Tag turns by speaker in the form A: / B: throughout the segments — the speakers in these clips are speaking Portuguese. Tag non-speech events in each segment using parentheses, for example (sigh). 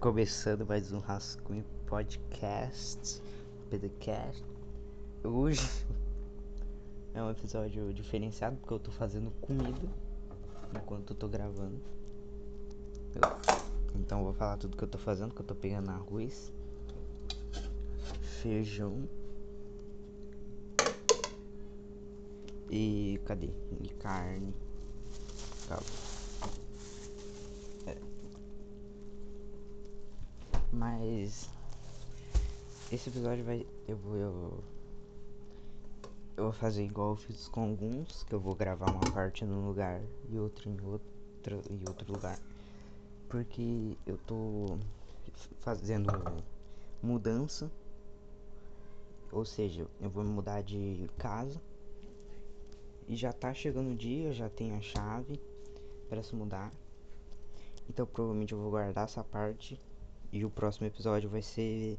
A: Começando mais um Rascunho Podcast. Podcast. Hoje (laughs) é um episódio diferenciado porque eu tô fazendo comida enquanto eu tô gravando. Então eu vou falar tudo que eu tô fazendo, que eu tô pegando arroz, feijão e cadê? E carne. Calma. Mas esse episódio vai. Eu vou. Eu, eu vou fazer igual eu fiz com alguns, que eu vou gravar uma parte num lugar e outra em outro, em outro lugar. Porque eu tô fazendo mudança. Ou seja, eu vou mudar de casa. E já tá chegando o dia, já tenho a chave para se mudar. Então provavelmente eu vou guardar essa parte e o próximo episódio vai ser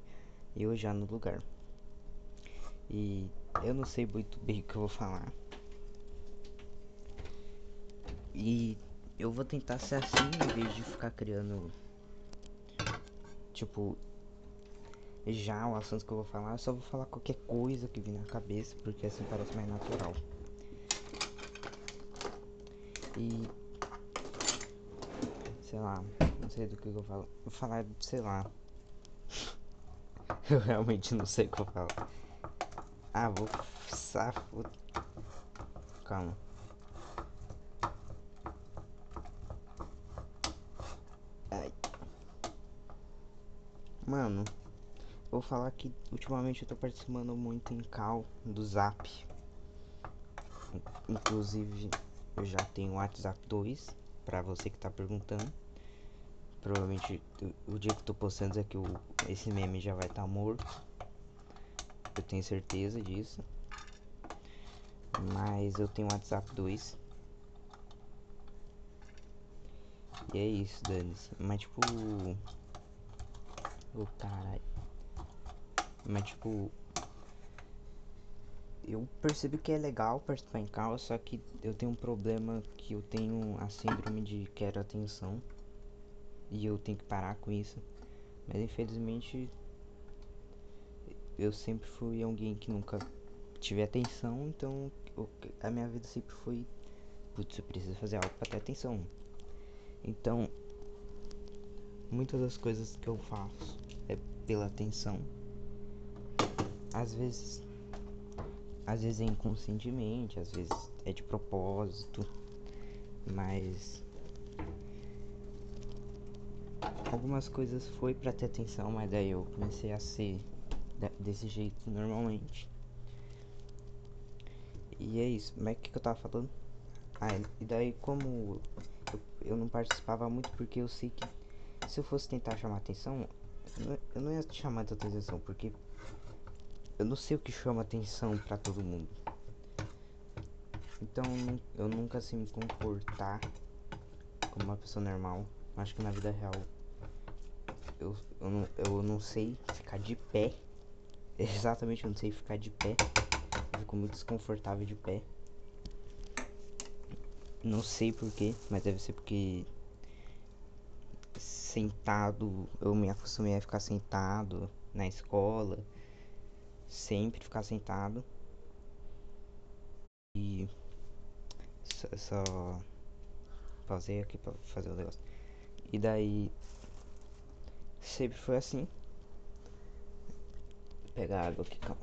A: eu já no lugar. E eu não sei muito bem o que eu vou falar. E eu vou tentar ser assim em vez de ficar criando. Tipo. Já o assunto que eu vou falar, eu só vou falar qualquer coisa que vir na cabeça, porque assim parece mais natural. E. Sei lá, não sei do que eu falar. Vou falar, sei lá. Eu realmente não sei o que eu falar. Ah, vou. Safo. Calma. Ai. Mano, vou falar que ultimamente eu tô participando muito em call do Zap. Inclusive, eu já tenho o WhatsApp 2 pra você que tá perguntando. Provavelmente o, dia que eu tô postando é que o, esse meme já vai estar tá morto. Eu tenho certeza disso. Mas eu tenho WhatsApp 2. E é isso, dane-se. Mas tipo. Ô oh, caralho. Mas tipo. Eu percebi que é legal participar em cal, só que eu tenho um problema que eu tenho a síndrome de quero atenção. E eu tenho que parar com isso. Mas infelizmente eu sempre fui alguém que nunca tive atenção, então a minha vida sempre foi putz, eu preciso fazer algo para ter atenção. Então, muitas das coisas que eu faço é pela atenção. Às vezes às vezes é inconscientemente, às vezes é de propósito, mas algumas coisas foi para ter atenção, mas daí eu comecei a ser desse jeito normalmente. E é isso, mas o que, que eu tava falando? Ah, e daí como eu, eu, não participava muito porque eu sei que se eu fosse tentar chamar atenção, eu não, eu não ia chamar tanta atenção, porque eu não sei o que chama atenção para todo mundo. Então eu nunca sei me comportar como uma pessoa normal. Acho que na vida real eu, eu, não, eu não sei ficar de pé. (laughs) Exatamente, eu não sei ficar de pé. Eu fico muito desconfortável de pé. Não sei porquê, mas deve ser porque sentado, eu me acostumei a ficar sentado na escola, sempre ficar sentado. E só, só aqui pra fazer o negócio. E daí sempre foi assim. Vou pegar água aqui, calma.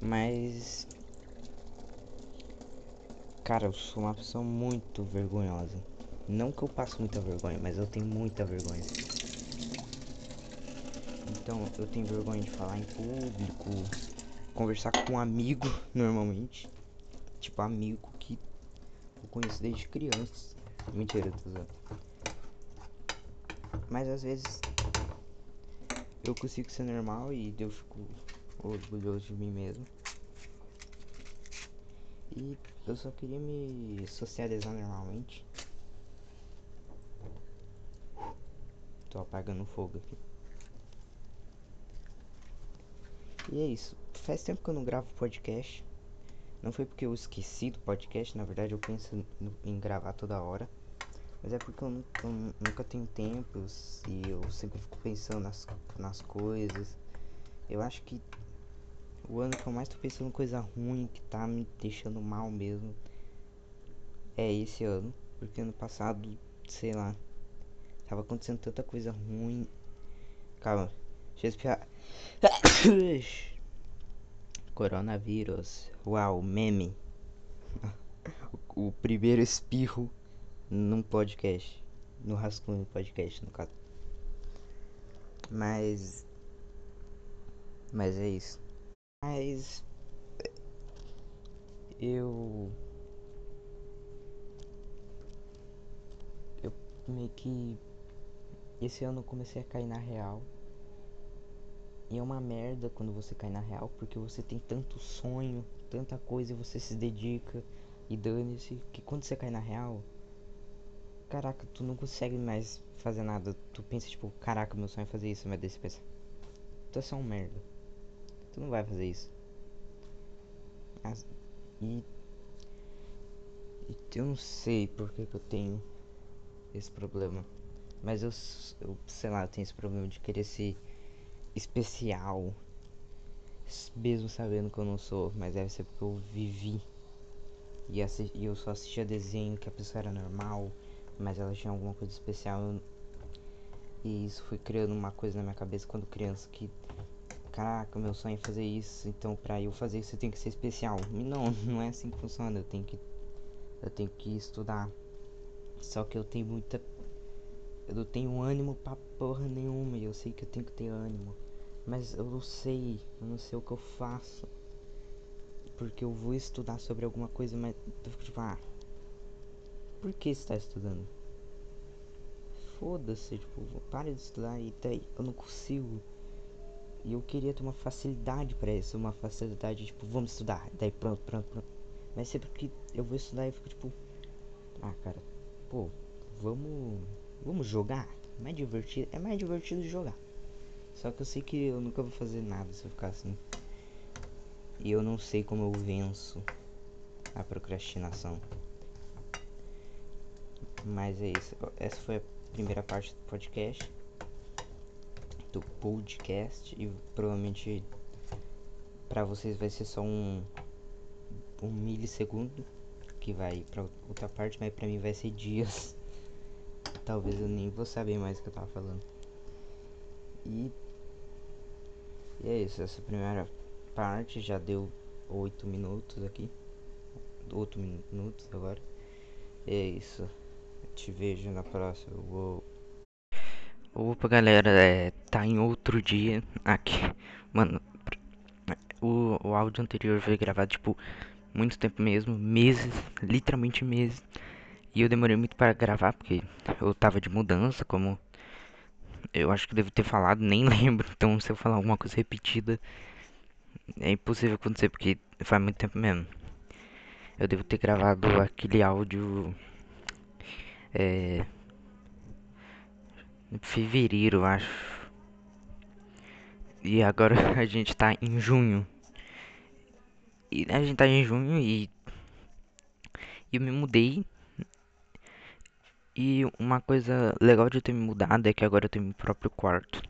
A: Mas Cara, eu sou uma pessoa muito vergonhosa. Não que eu passe muita vergonha, mas eu tenho muita vergonha. Então, eu tenho vergonha de falar em público, conversar com um amigo, (laughs) normalmente. Tipo, amigo conheço desde criança. Mentira, tô usando. Mas às vezes eu consigo ser normal e eu fico orgulhoso de mim mesmo. E eu só queria me socializar normalmente. Tô apagando fogo aqui. E é isso. Faz tempo que eu não gravo podcast. Não foi porque eu esqueci do podcast, na verdade eu penso em gravar toda hora. Mas é porque eu nunca, nunca tenho tempo e eu sempre fico pensando nas, nas coisas. Eu acho que o ano que eu mais tô pensando em coisa ruim, que tá me deixando mal mesmo, é esse ano. Porque ano passado, sei lá, tava acontecendo tanta coisa ruim. Calma, deixa eu espiar. (coughs) Coronavírus. Uau, meme. (laughs) o primeiro espirro num podcast. No Rascunho Podcast, no caso. Mas. Mas é isso. Mas. Eu. Eu meio que. Esse ano comecei a cair na real. E é uma merda quando você cai na real, porque você tem tanto sonho, tanta coisa e você se dedica e dane-se, que quando você cai na real, caraca, tu não consegue mais fazer nada. Tu pensa, tipo, caraca, meu sonho é fazer isso, mas daí você pensa, tu é só um merda. Tu não vai fazer isso. As, e, e eu não sei por que, eu tenho esse problema. Mas eu, eu, sei lá, eu tenho esse problema de querer ser especial. Mesmo sabendo que eu não sou, mas deve ser porque eu vivi. E, e eu só assistia desenho que a pessoa era normal mas ela tinha alguma coisa especial. E isso foi criando uma coisa na minha cabeça quando criança que caraca, meu sonho é fazer isso, então pra eu fazer isso eu tenho que ser especial. Não, (laughs) não é assim que funciona, eu tenho que eu tenho que estudar. Só que eu tenho muita eu não tenho ânimo pra porra nenhuma, e eu sei que eu tenho que ter ânimo. Mas eu não sei, eu não sei o que eu faço. Porque eu vou estudar sobre alguma coisa, mas eu fico tipo, ah, por que está estudando? Foda-se, tipo, para de estudar e daí eu não consigo. E eu queria ter uma facilidade para isso, uma facilidade, tipo, vamos estudar, daí pronto, pronto, pronto. Mas sempre que eu vou estudar eu fico tipo, ah, cara, pô, vamos, vamos jogar. Mais divertido, é mais divertido jogar. Só que eu sei que eu nunca vou fazer nada se eu ficar assim. E eu não sei como eu venço a procrastinação. Mas é isso. Essa foi a primeira parte do podcast. Do podcast. E provavelmente para vocês vai ser só um, um milissegundo que vai para outra parte, mas para mim vai ser dias. Talvez eu nem vou saber mais o que eu tava falando. E, e é isso, essa primeira parte já deu 8 minutos aqui. 8 minutos agora. E é isso te vejo na próxima. Uou. Opa, galera, é, tá em outro dia aqui. Mano, o, o áudio anterior foi gravado, tipo, muito tempo mesmo, meses, literalmente meses. E eu demorei muito para gravar, porque eu tava de mudança, como eu acho que devo ter falado, nem (laughs) lembro. Então, se eu falar alguma coisa repetida, é impossível acontecer, porque faz muito tempo mesmo. Eu devo ter gravado aquele áudio é, fevereiro, acho. E agora (laughs) a gente tá em junho. E a gente tá em junho e eu me mudei. E uma coisa legal de eu ter me mudado é que agora eu tenho meu próprio quarto.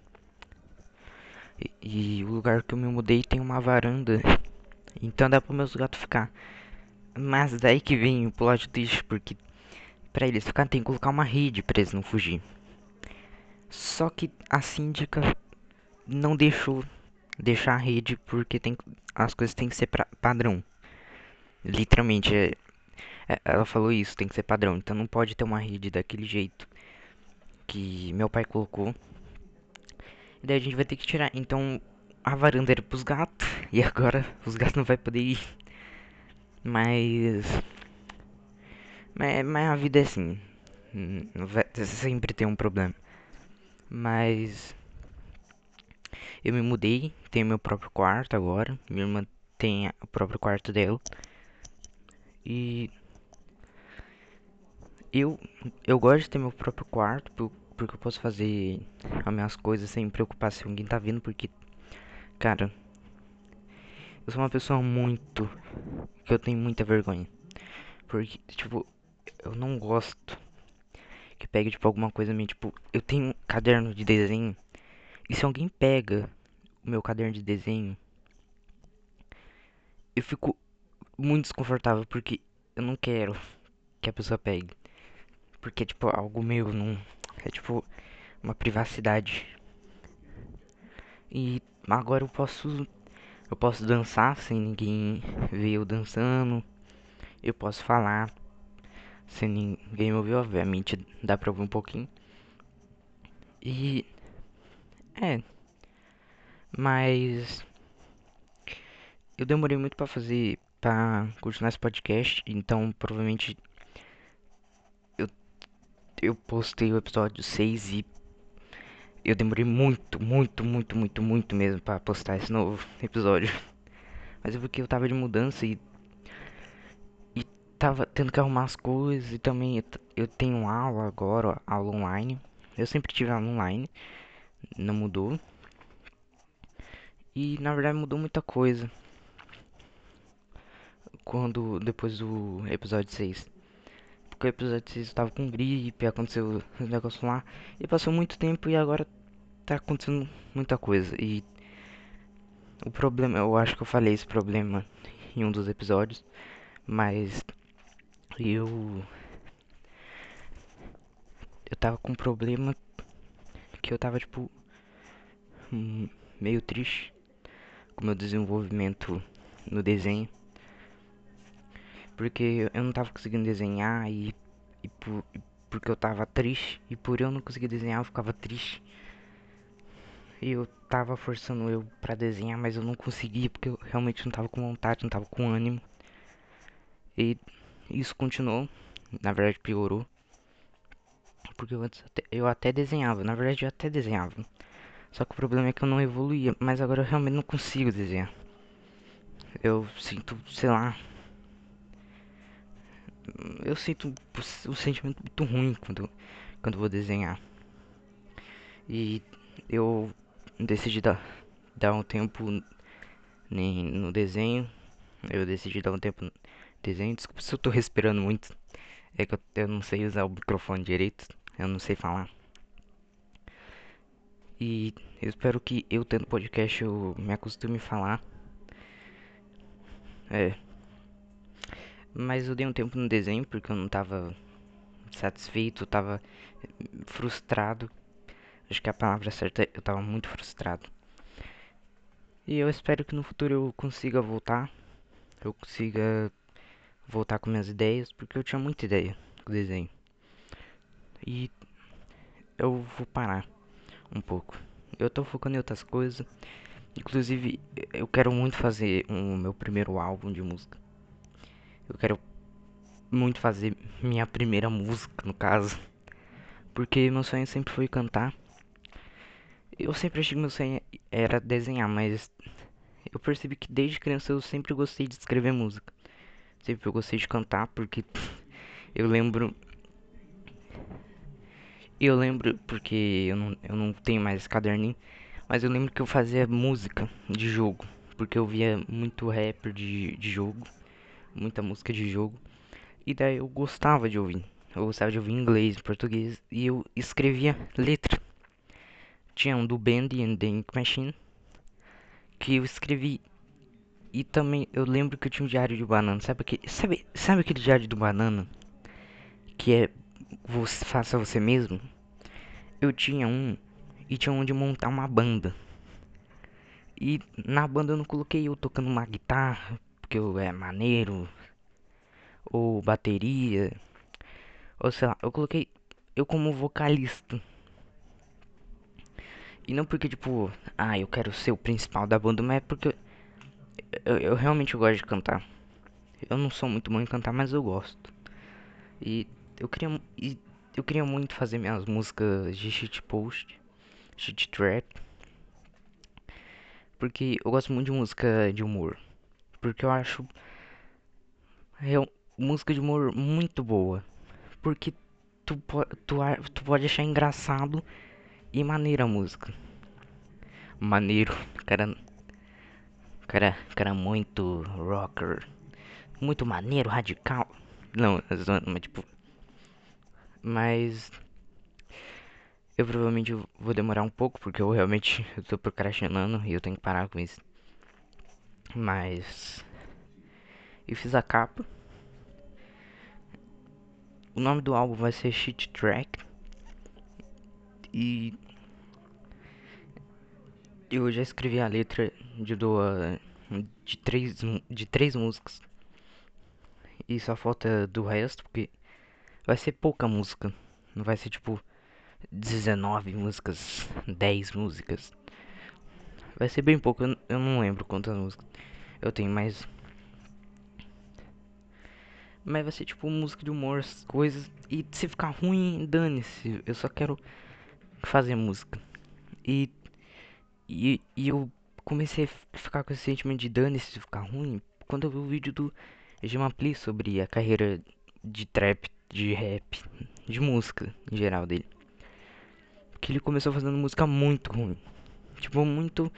A: E, e o lugar que eu me mudei tem uma varanda. Então dá para meus gatos ficar. Mas daí que vem o plot twist, porque Pra eles ficar tem que colocar uma rede pra eles não fugir. Só que a síndica não deixou deixar a rede porque tem, as coisas têm que ser pra, padrão. Literalmente, é, ela falou isso, tem que ser padrão. Então não pode ter uma rede daquele jeito que meu pai colocou. E daí a gente vai ter que tirar. Então a varanda era pros gatos (laughs) e agora os gatos não vai poder ir. Mas mas, mas a vida é assim. Sempre tem um problema. Mas. Eu me mudei, tenho meu próprio quarto agora. Minha irmã tem o próprio quarto dela. E. Eu, eu gosto de ter meu próprio quarto porque eu posso fazer as minhas coisas sem preocupar se alguém tá vindo. Porque, cara, Eu sou uma pessoa muito. que eu tenho muita vergonha. Porque, tipo, eu não gosto que pegue, tipo, alguma coisa minha. Tipo, eu tenho um caderno de desenho. E se alguém pega o meu caderno de desenho, eu fico muito desconfortável porque eu não quero que a pessoa pegue. Porque tipo algo meu, não. É tipo uma privacidade. E agora eu posso. Eu posso dançar sem ninguém ver eu dançando. Eu posso falar sem ninguém me ouvir, obviamente dá pra ouvir um pouquinho. E. É. Mas. Eu demorei muito pra fazer. pra continuar esse podcast. Então provavelmente. Eu, eu postei o episódio 6 e. Eu demorei muito, muito, muito, muito, muito mesmo pra postar esse novo (laughs) episódio. Mas é porque eu tava de mudança e tava tendo que arrumar as coisas e também eu tenho aula agora, aula online. Eu sempre tive aula online, não mudou. E na verdade mudou muita coisa. Quando depois do episódio 6. Porque o episódio 6 eu tava com gripe, aconteceu (laughs) os negócios lá. E passou muito tempo e agora tá acontecendo muita coisa. E o problema, eu acho que eu falei esse problema em um dos episódios. Mas eu eu tava com um problema que eu tava tipo meio triste com meu desenvolvimento no desenho porque eu não tava conseguindo desenhar e, e, por, e porque eu tava triste e por eu não conseguir desenhar eu ficava triste e eu tava forçando eu para desenhar mas eu não conseguia porque eu realmente não tava com vontade não tava com ânimo e isso continuou, na verdade piorou. Porque eu, até, eu até desenhava, na verdade eu até desenhava. Só que o problema é que eu não evoluía, mas agora eu realmente não consigo desenhar. Eu sinto, sei lá. Eu sinto um sentimento muito ruim quando, quando vou desenhar. E eu decidi dar, dar um tempo no desenho. Eu decidi dar um tempo desenho. Desculpa se eu tô respirando muito. É que eu, eu não sei usar o microfone direito. Eu não sei falar. E eu espero que eu tendo podcast eu me acostume a falar. É. Mas eu dei um tempo no desenho porque eu não tava satisfeito, eu tava frustrado. Acho que a palavra certa é eu tava muito frustrado. E eu espero que no futuro eu consiga voltar. Eu consiga voltar com minhas ideias, porque eu tinha muita ideia com o desenho. E eu vou parar um pouco. Eu tô focando em outras coisas. Inclusive, eu quero muito fazer um meu primeiro álbum de música. Eu quero muito fazer minha primeira música, no caso. Porque meu sonho sempre foi cantar. Eu sempre achei que meu sonho era desenhar, mas eu percebi que desde criança eu sempre gostei de escrever música. Sempre eu gostei de cantar porque (laughs) eu lembro. Eu lembro porque eu não, eu não tenho mais caderninho. Mas eu lembro que eu fazia música de jogo. Porque eu via muito rapper de, de jogo. Muita música de jogo. E daí eu gostava de ouvir. Eu gostava de ouvir inglês, português. E eu escrevia letra. Tinha um do Band and the Ink Machine. Que eu escrevi e também eu lembro que eu tinha um diário de banana. Sabe aquele, sabe, sabe aquele diário do banana? Que é você faça você mesmo? Eu tinha um e tinha onde montar uma banda. E na banda eu não coloquei eu tocando uma guitarra, porque eu é maneiro, ou bateria, ou sei lá, eu coloquei eu como vocalista. E não porque tipo, ah, eu quero ser o principal da banda, mas é porque eu, eu realmente gosto de cantar. Eu não sou muito bom em cantar, mas eu gosto. E eu queria, e eu queria muito fazer minhas músicas de shit post, shit trap. Porque eu gosto muito de música de humor. Porque eu acho é música de humor muito boa. Porque tu, tu, tu pode achar engraçado e maneira a música. Maneiro, cara cara, cara muito rocker, muito maneiro, radical. Não, mas tipo. Mas. Eu provavelmente vou demorar um pouco, porque eu realmente eu tô procrastinando e eu tenho que parar com isso. Mas. Eu fiz a capa. O nome do álbum vai ser Shit Track. E eu já escrevi a letra de duas de três de três músicas. E só falta do resto porque vai ser pouca música. Não vai ser tipo 19 músicas, 10 músicas. Vai ser bem pouco, eu não lembro quantas músicas eu tenho, mas mas vai ser tipo música de humor, coisas. E se ficar ruim, dane-se. Eu só quero fazer música. E, e, e eu comecei a ficar com esse sentimento de dane-se se ficar ruim quando eu vi o vídeo do Gemapli sobre a carreira de trap, de rap, de música em geral dele. Que ele começou fazendo música muito ruim. Tipo, muito.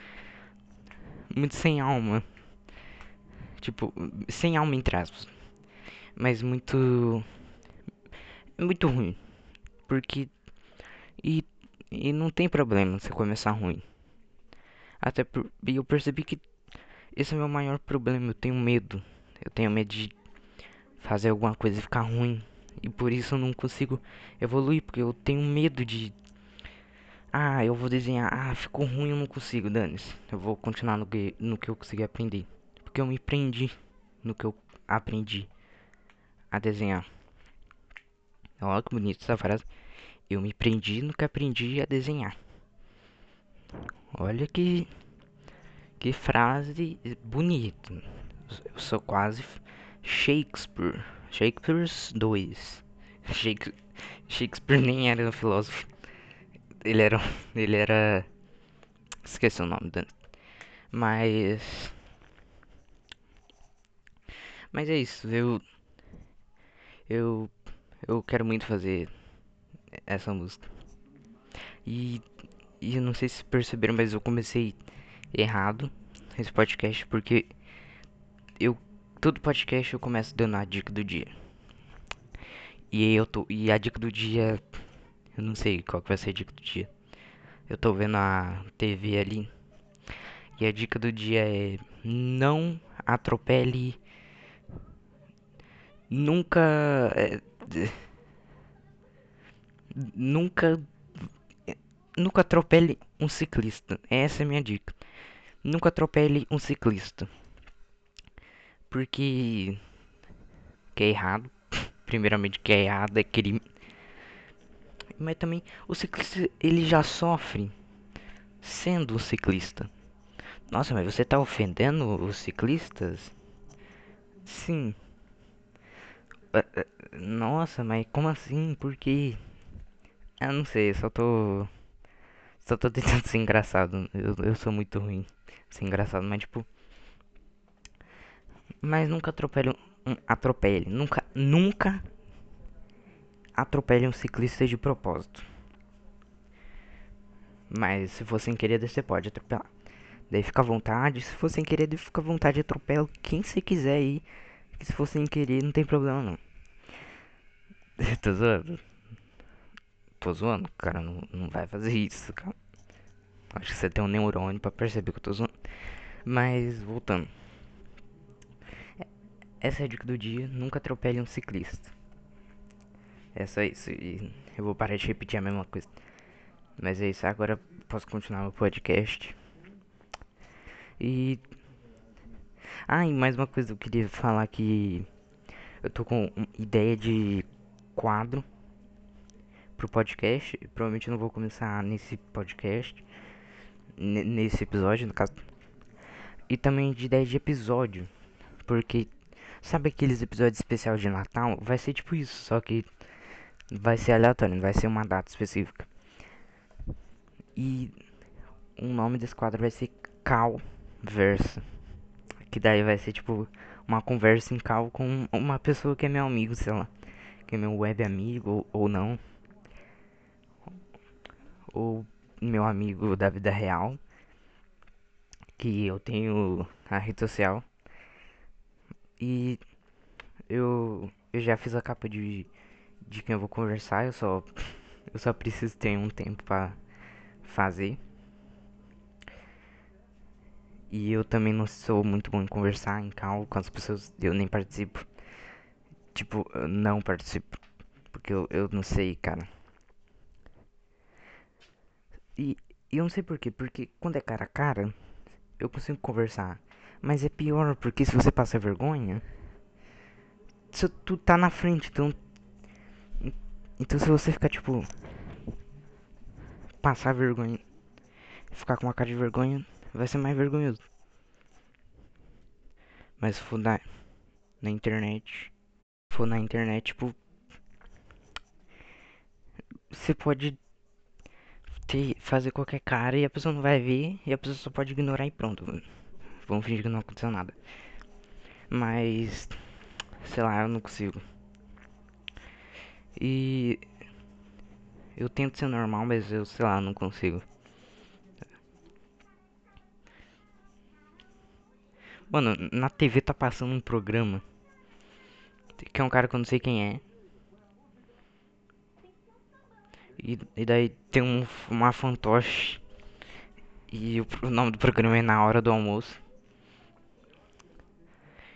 A: Muito sem alma. Tipo, sem alma entre aspas mas muito muito ruim. Porque e, e não tem problema você começar ruim. Até por, e eu percebi que esse é o meu maior problema, eu tenho medo. Eu tenho medo de fazer alguma coisa e ficar ruim. E por isso eu não consigo evoluir, porque eu tenho medo de ah, eu vou desenhar. Ah, ficou ruim, eu não consigo, dane-se. Eu vou continuar no que, no que eu consegui aprender. Porque eu me prendi no que eu aprendi a desenhar. Olha que bonita essa frase. Eu me prendi no que aprendi a desenhar. Olha que que frase bonita. Eu sou quase Shakespeare. Shakespeare's 2. Shakespeare, Shakespeare nem era um filósofo. Ele era ele era esqueci o nome dele. Mas mas é isso, eu eu, eu quero muito fazer essa música. E, e eu não sei se perceberam, mas eu comecei errado esse podcast porque eu todo podcast eu começo dando a dica do dia. E eu tô e a dica do dia eu não sei qual que vai ser a dica do dia. Eu tô vendo a TV ali. E a dica do dia é não atropele nunca. É, nunca. Nunca atropele um ciclista. Essa é a minha dica. Nunca atropele um ciclista. Porque. Que é errado. (laughs) Primeiramente, que é errado é crime. Mas também, o ciclista ele já sofre sendo um ciclista. Nossa, mas você tá ofendendo os ciclistas? Sim. É, é, nossa, mas como assim? Por quê? Eu não sei, só tô. Só tô tentando ser engraçado. Eu, eu sou muito ruim ser engraçado, mas tipo. Mas nunca atropele. Atropele. Nunca. Nunca atropele um ciclista de propósito. Mas se for sem querer, você pode atropelar. Daí fica à vontade. Se for sem querer, fica à vontade. Atropela quem você quiser aí. Que se for sem querer, não tem problema não. (laughs) tô zoando. Tô zoando, cara. Não, não vai fazer isso, cara. Acho que você tem um neurônio pra perceber que eu tô zoando. Mas, voltando. Essa é a dica do dia. Nunca atropele um ciclista. É só isso. Eu vou parar de repetir a mesma coisa. Mas é isso. Agora posso continuar o podcast. E ah, e mais uma coisa, eu queria falar que eu tô com ideia de quadro pro podcast. Provavelmente eu não vou começar nesse podcast, nesse episódio, no caso. E também de ideia de episódio, porque sabe aqueles episódios especiais de Natal? Vai ser tipo isso, só que vai ser aleatório, não vai ser uma data específica. E o nome desse quadro vai ser Cal Versa. Que daí vai ser tipo uma conversa em cal com uma pessoa que é meu amigo, sei lá. Que é meu web amigo ou, ou não. Ou meu amigo da vida real. que eu tenho a rede social. E eu, eu já fiz a capa de, de quem eu vou conversar, eu só, (laughs) eu só preciso ter um tempo pra fazer. E eu também não sou muito bom em conversar em call com as pessoas, eu nem participo. Tipo, eu não participo. Porque eu, eu não sei, cara. E eu não sei porquê, porque quando é cara a cara, eu consigo conversar. Mas é pior, porque se você passa vergonha, tu tá na frente, então. Então se você ficar tipo. Passar vergonha. Ficar com uma cara de vergonha, vai ser mais vergonhoso. Mas se for na, na internet. For na internet, tipo. Você pode ter, fazer qualquer cara e a pessoa não vai ver e a pessoa só pode ignorar e pronto. Vamos fingir que não aconteceu nada. Mas. Sei lá, eu não consigo. E. Eu tento ser normal, mas eu, sei lá, não consigo. Mano, na TV tá passando um programa. Que é um cara que eu não sei quem é. E, e daí tem um, uma fantoche. E o, o, nome do programa é Na Hora do Almoço.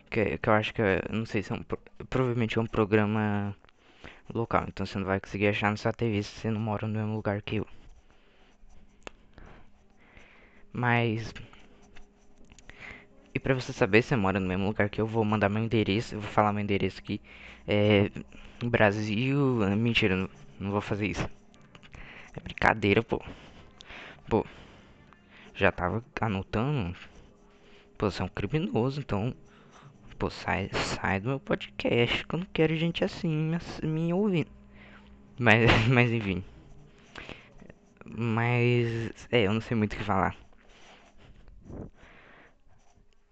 A: Que, que eu acho que é, não sei se é um. Provavelmente é um programa local. Então você não vai conseguir achar na sua TV se você não mora no mesmo lugar que eu. Mas. E pra você saber se você mora no mesmo lugar que eu, vou mandar meu endereço. Eu vou falar meu endereço aqui. É. Brasil. Mentira, não, não vou fazer isso. É brincadeira, pô. Pô. Já tava anotando. Pô, você é um criminoso, então. Pô, sai, sai do meu podcast. Que eu não quero gente assim me, me ouvindo. Mas, (laughs) mas enfim. Mas. É, eu não sei muito o que falar.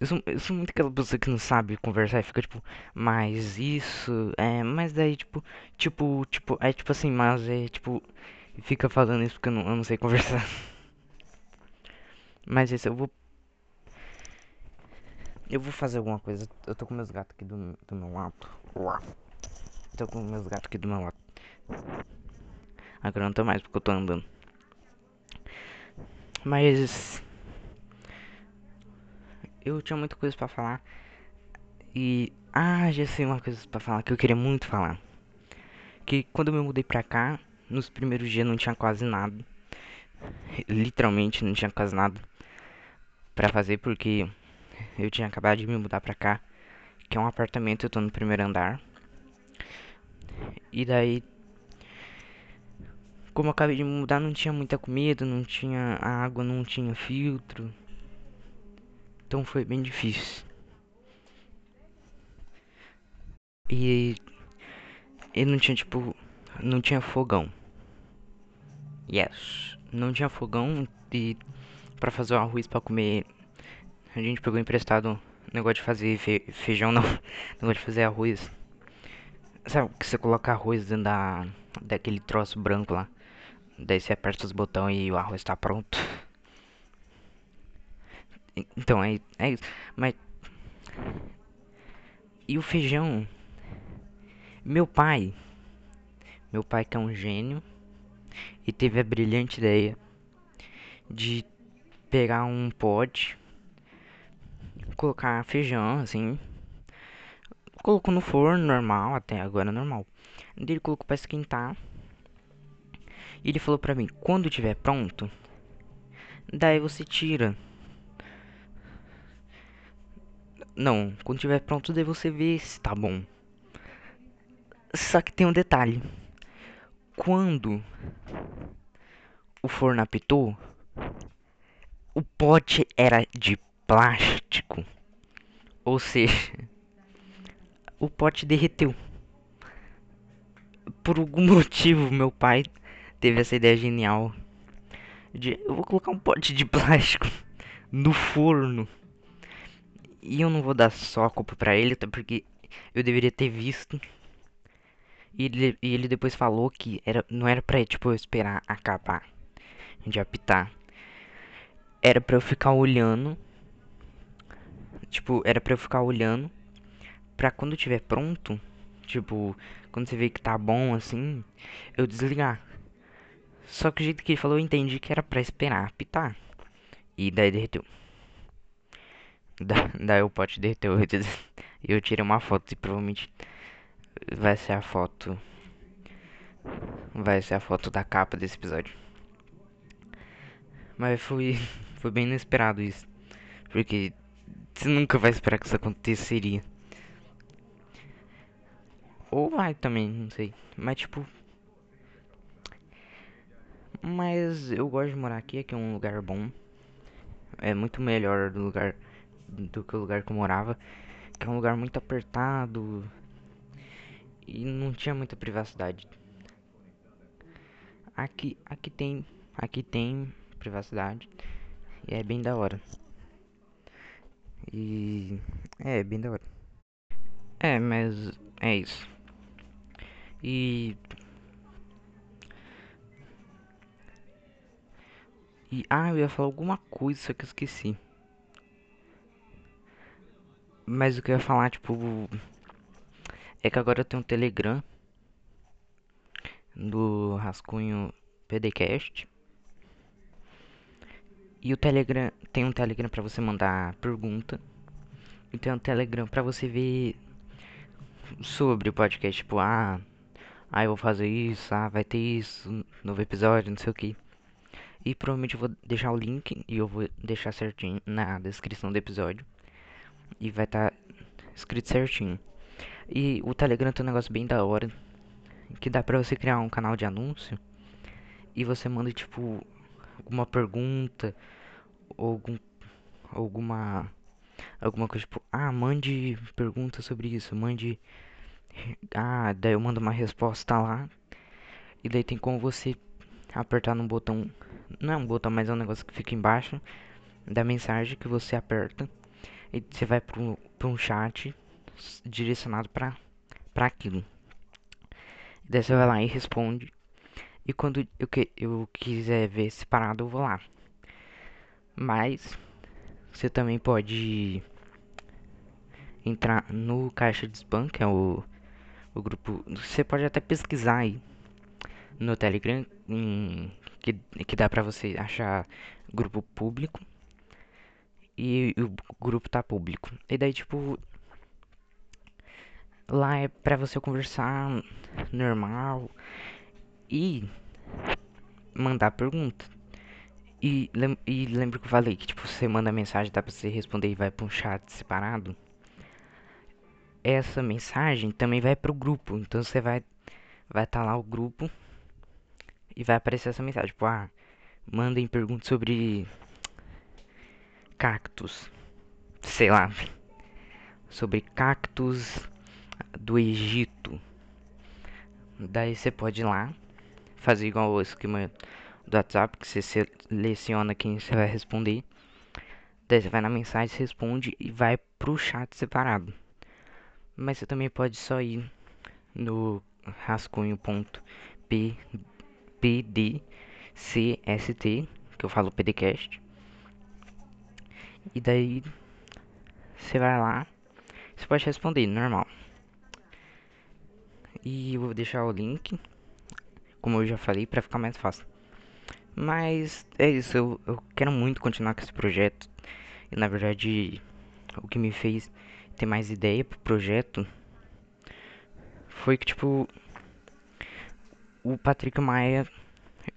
A: Eu sou, eu sou muito aquela pessoa que não sabe conversar e fica tipo, mas isso, é, mas daí tipo, tipo, tipo, é tipo assim, mas é tipo, fica falando isso porque eu não, eu não sei conversar. (laughs) Mas isso, eu vou. Eu vou fazer alguma coisa. Eu tô com meus gatos aqui do, do meu lado. Tô com meus gatos aqui do meu lado. Agora não tô mais porque eu tô andando. Mas. Eu tinha muita coisa pra falar. E. Ah, já sei uma coisa pra falar que eu queria muito falar. Que quando eu me mudei pra cá, nos primeiros dias não tinha quase nada. Literalmente não tinha quase nada para fazer porque eu tinha acabado de me mudar pra cá, que é um apartamento, eu tô no primeiro andar. E daí como eu acabei de me mudar, não tinha muita comida, não tinha água, não tinha filtro. Então foi bem difícil. E, e não tinha tipo, não tinha fogão. Yes. Não tinha fogão e para fazer o arroz para comer. A gente pegou emprestado negócio de fazer fe feijão não, (laughs) negócio de fazer arroz. Sabe que você coloca arroz dentro da daquele troço branco lá. Daí você aperta os botões e o arroz está pronto. Então é, é isso. Mas e o feijão? Meu pai, meu pai que é um gênio, e teve a brilhante ideia de pegar um pote, colocar feijão assim, colocou no forno normal, até agora normal. Ele colocou para esquentar. E ele falou pra mim, quando tiver pronto, daí você tira. Não, quando tiver pronto, daí você vê se tá bom. Só que tem um detalhe. Quando o forno apitou, o pote era de plástico. Ou seja, o pote derreteu. Por algum (laughs) motivo, meu pai teve essa ideia genial de eu vou colocar um pote de plástico no forno. E eu não vou dar só a culpa pra ele, até porque eu deveria ter visto e ele, e ele depois falou que era, não era pra tipo, eu esperar acabar de apitar. Era pra eu ficar olhando tipo, era pra eu ficar olhando pra quando tiver pronto, tipo, quando você vê que tá bom assim, eu desligar. Só que o jeito que ele falou, eu entendi que era pra esperar apitar. E daí derreteu. Da, (laughs) daí o pote derreteu. E (laughs) eu tirei uma foto e provavelmente vai ser a foto. Vai ser a foto da capa desse episódio. Mas foi, (laughs) foi bem inesperado isso. Porque você nunca vai esperar que isso aconteceria. Ou vai também, não sei. Mas tipo. Mas eu gosto de morar aqui, aqui é um lugar bom. É muito melhor do lugar do que o lugar que eu morava. Que é um lugar muito apertado. E não tinha muita privacidade. Aqui, aqui tem, aqui tem privacidade. E é bem da hora. E é bem da hora. É, mas é isso. E E ah, eu ia falar alguma coisa, só que eu esqueci. Mas o que eu ia falar, tipo, é que agora eu tenho um Telegram do Rascunho PDcast. E o Telegram tem um Telegram para você mandar pergunta. E tem um Telegram para você ver sobre o podcast, tipo, ah, ah, eu vou fazer isso, ah, vai ter isso, novo episódio, não sei o que. E provavelmente eu vou deixar o link e eu vou deixar certinho na descrição do episódio. E vai estar tá escrito certinho. E o Telegram tem um negócio bem da hora. Que dá pra você criar um canal de anúncio. E você manda tipo alguma pergunta. Algum, alguma. Alguma coisa tipo, ah, mande pergunta sobre isso, mande. Ah, daí eu mando uma resposta lá. E daí tem como você apertar no botão. Não é um botão, mas é um negócio que fica embaixo da mensagem que você aperta. E você vai para um chat direcionado para para aquilo. Daí você vai lá e responde. E quando eu, que, eu quiser ver separado, eu vou lá. Mas você também pode entrar no caixa de spam, que é o, o grupo. Você pode até pesquisar aí no Telegram, em, que, que dá pra você achar grupo público. E o grupo tá público. E daí, tipo, Lá é pra você conversar normal e mandar pergunta. E, lem e lembra que eu falei que tipo, você manda mensagem, dá pra você responder e vai pra um chat separado. Essa mensagem também vai pro grupo. Então você vai vai estar tá lá o grupo e vai aparecer essa mensagem. Tipo, ah, mandem perguntas sobre cactos. Sei lá. Sobre cactos do Egito. Daí você pode ir lá, fazer igual o esquema do WhatsApp, que você seleciona quem você vai responder. Daí você vai na mensagem, responde e vai pro chat separado. Mas você também pode só ir no rascunho.pdcst, que eu falo PDcast. E daí você vai lá, você pode responder normal. E eu vou deixar o link, como eu já falei, para ficar mais fácil. Mas é isso, eu, eu quero muito continuar com esse projeto. E na verdade, o que me fez ter mais ideia pro projeto foi que, tipo, o Patrick Maia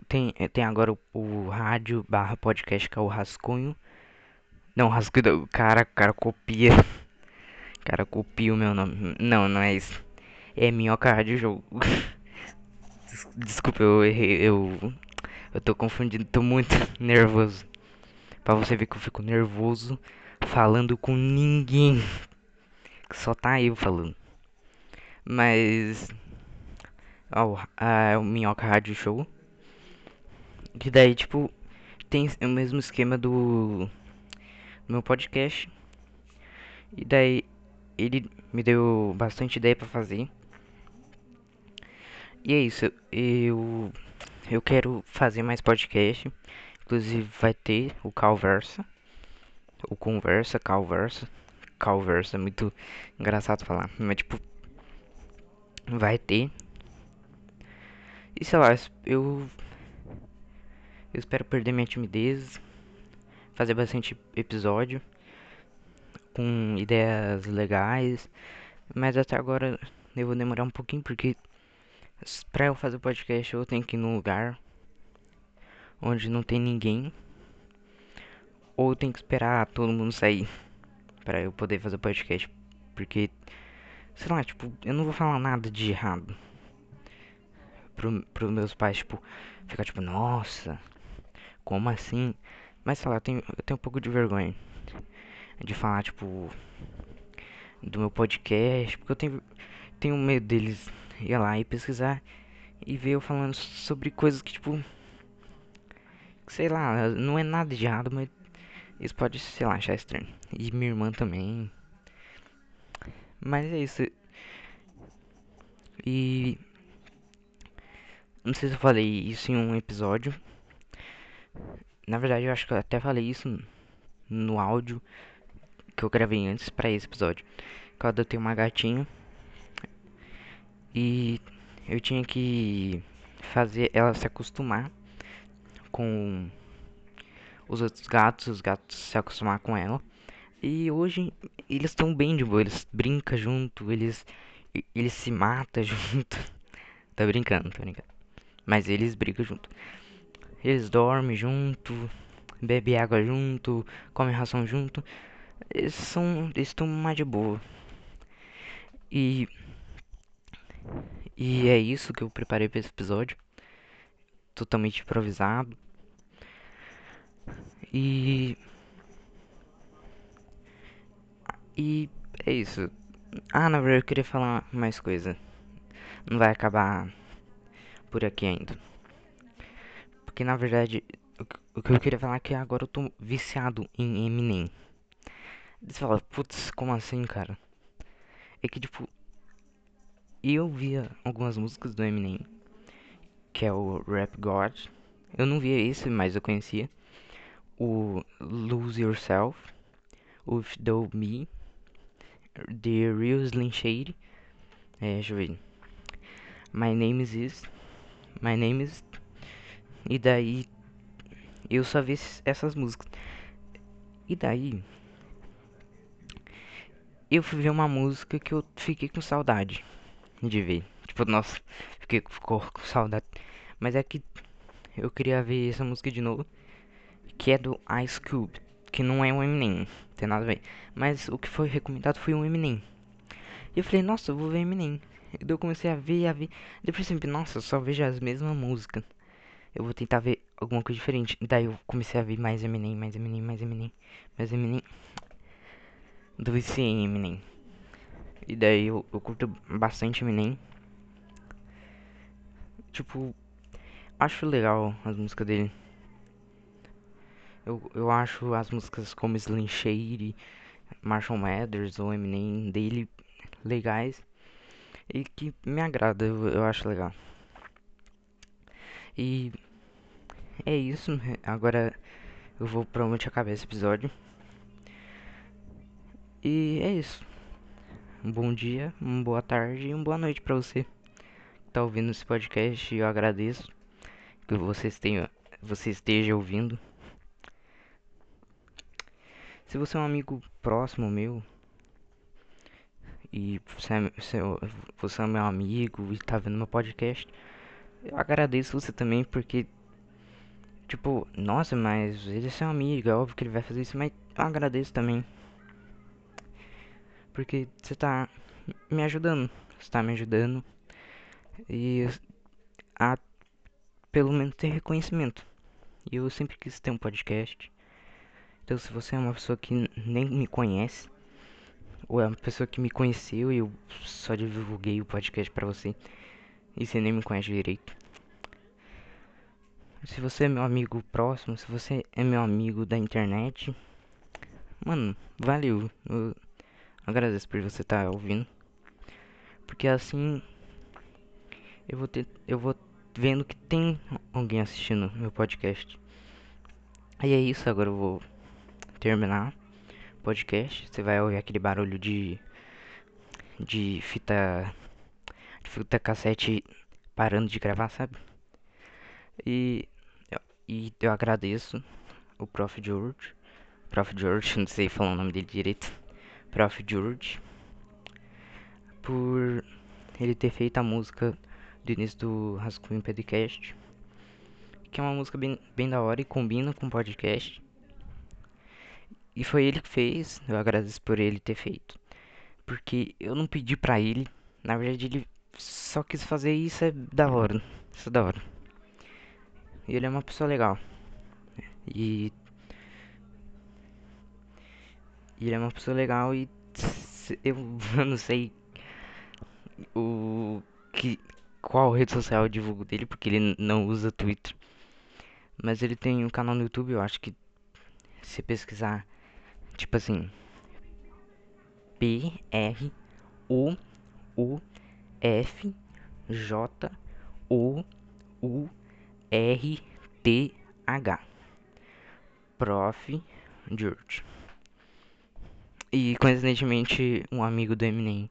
A: tem, tem agora o, o rádio barra podcast que é o Rascunho. Não, Rascunho, cara, cara copia. Cara copia o meu nome. Não, não é isso. É minhoca rádio jogo. (laughs) Desculpa, eu errei. Eu, eu tô confundindo, tô muito (laughs) nervoso. Pra você ver que eu fico nervoso falando com ninguém. Só tá eu falando. Mas. Ó, oh, o Minhoca Rádio Show. Que daí, tipo, tem o mesmo esquema do, meu podcast. E daí ele me deu bastante ideia para fazer. E é isso, eu eu quero fazer mais podcast. Inclusive vai ter o Calversa, o Conversa, Calversa, é muito engraçado falar. Mas tipo, vai ter. E sei lá, eu. Eu espero perder minha timidez. Fazer bastante episódio. Com ideias legais. Mas até agora eu vou demorar um pouquinho porque. Pra eu fazer podcast eu tenho que ir num lugar onde não tem ninguém. Ou tenho que esperar todo mundo sair para eu poder fazer podcast. Porque, sei lá, tipo, eu não vou falar nada de errado. Pro, pros meus pais, tipo, ficar tipo, nossa, como assim? Mas sei lá, eu tenho, eu tenho um pouco de vergonha de falar, tipo, do meu podcast, porque eu tenho, tenho medo deles ir lá e pesquisar e ver eu falando sobre coisas que, tipo, sei lá, não é nada de errado, mas isso pode, sei lá, achar estranho. E minha irmã também. Mas é isso. E. Não sei se eu falei isso em um episódio. Na verdade, eu acho que eu até falei isso no áudio que eu gravei antes para esse episódio. Quando eu tenho uma gatinha. E eu tinha que fazer ela se acostumar com os outros gatos, os gatos se acostumar com ela. E hoje eles estão bem de boa, eles brincam junto, eles eles se matam (laughs) junto. tá brincando, tá brincando. Mas eles brigam junto. Eles dormem junto, bebem água junto, comem ração junto. Eles. Eles estão mais de boa. E. E é isso que eu preparei para esse episódio. Totalmente improvisado. E. E é isso. Ah, na verdade eu queria falar mais coisa. Não vai acabar por aqui ainda. Porque na verdade o que eu queria falar é que agora eu tô viciado em Eminem. Você fala, putz, como assim, cara? É que tipo. Eu via algumas músicas do Eminem, que é o Rap God. Eu não via esse, mas eu conhecia. O Lose Yourself, o Do Me, The Real Slim Shady, é, deixa eu ver, My Name is My Name is, e daí eu só vi essas músicas, e daí eu fui ver uma música que eu fiquei com saudade de ver, tipo, nossa, fiquei ficou com saudade, mas é que eu queria ver essa música de novo, que é do Ice Cube, que não é um Eminem, tem nada a ver. Mas o que foi recomendado foi um Eminem. E eu falei, nossa, eu vou ver Eminem. E eu comecei a ver, a ver. Depois eu pensei, nossa, eu só vejo as mesmas músicas. Eu vou tentar ver alguma coisa diferente. Daí eu comecei a ver mais Eminem, mais Eminem, mais Eminem, mais Eminem. Do em Eminem. E daí eu, eu curto bastante Eminem. Tipo, acho legal as músicas dele. Eu, eu acho as músicas como Slim Shady, Marshall Mathers ou Eminem dele legais e que me agrada, eu, eu acho legal. E é isso, agora eu vou provavelmente acabar esse episódio. E é isso. Um bom dia, uma boa tarde e uma boa noite para você que tá ouvindo esse podcast. Eu agradeço que vocês tenham, você esteja ouvindo. Se você é um amigo próximo meu e você é, você é meu amigo e tá vendo meu podcast, eu agradeço você também porque, tipo, nossa, mas ele é seu amigo, é óbvio que ele vai fazer isso, mas eu agradeço também. Porque você tá me ajudando, você tá me ajudando e a pelo menos ter reconhecimento. E eu sempre quis ter um podcast. Então, se você é uma pessoa que nem me conhece, ou é uma pessoa que me conheceu e eu só divulguei o podcast pra você, e você nem me conhece direito. Se você é meu amigo próximo, se você é meu amigo da internet, mano, valeu. Eu agradeço por você estar tá ouvindo. Porque assim eu vou ter eu vou vendo que tem alguém assistindo meu podcast. E é isso, agora eu vou terminar. podcast, você vai ouvir aquele barulho de de fita de fita cassete parando de gravar, sabe? E e eu agradeço o Prof George, Prof George, (laughs) não sei falar o nome dele direito, Prof George, por ele ter feito a música do início do Rascunho Podcast, que é uma música bem, bem da hora e combina com o podcast. E foi ele que fez, eu agradeço por ele ter feito. Porque eu não pedi pra ele, na verdade ele só quis fazer isso é da hora, isso é da hora. E ele é uma pessoa legal. E, e ele é uma pessoa legal e (laughs) eu, não sei o que qual rede social eu divulgo dele porque ele não usa Twitter. Mas ele tem um canal no YouTube, eu acho que se pesquisar tipo assim P R O U F J O U R T H Prof George. E coincidentemente um amigo do Eminem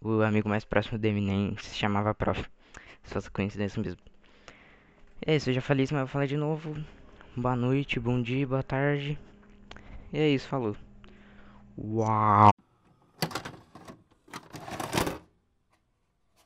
A: o amigo mais próximo do Eminem se chamava Prof. Só coincidência mesmo. É isso, eu já falei isso, mas eu vou falar de novo. Boa noite, bom dia, boa tarde. E é isso, falou. Uau!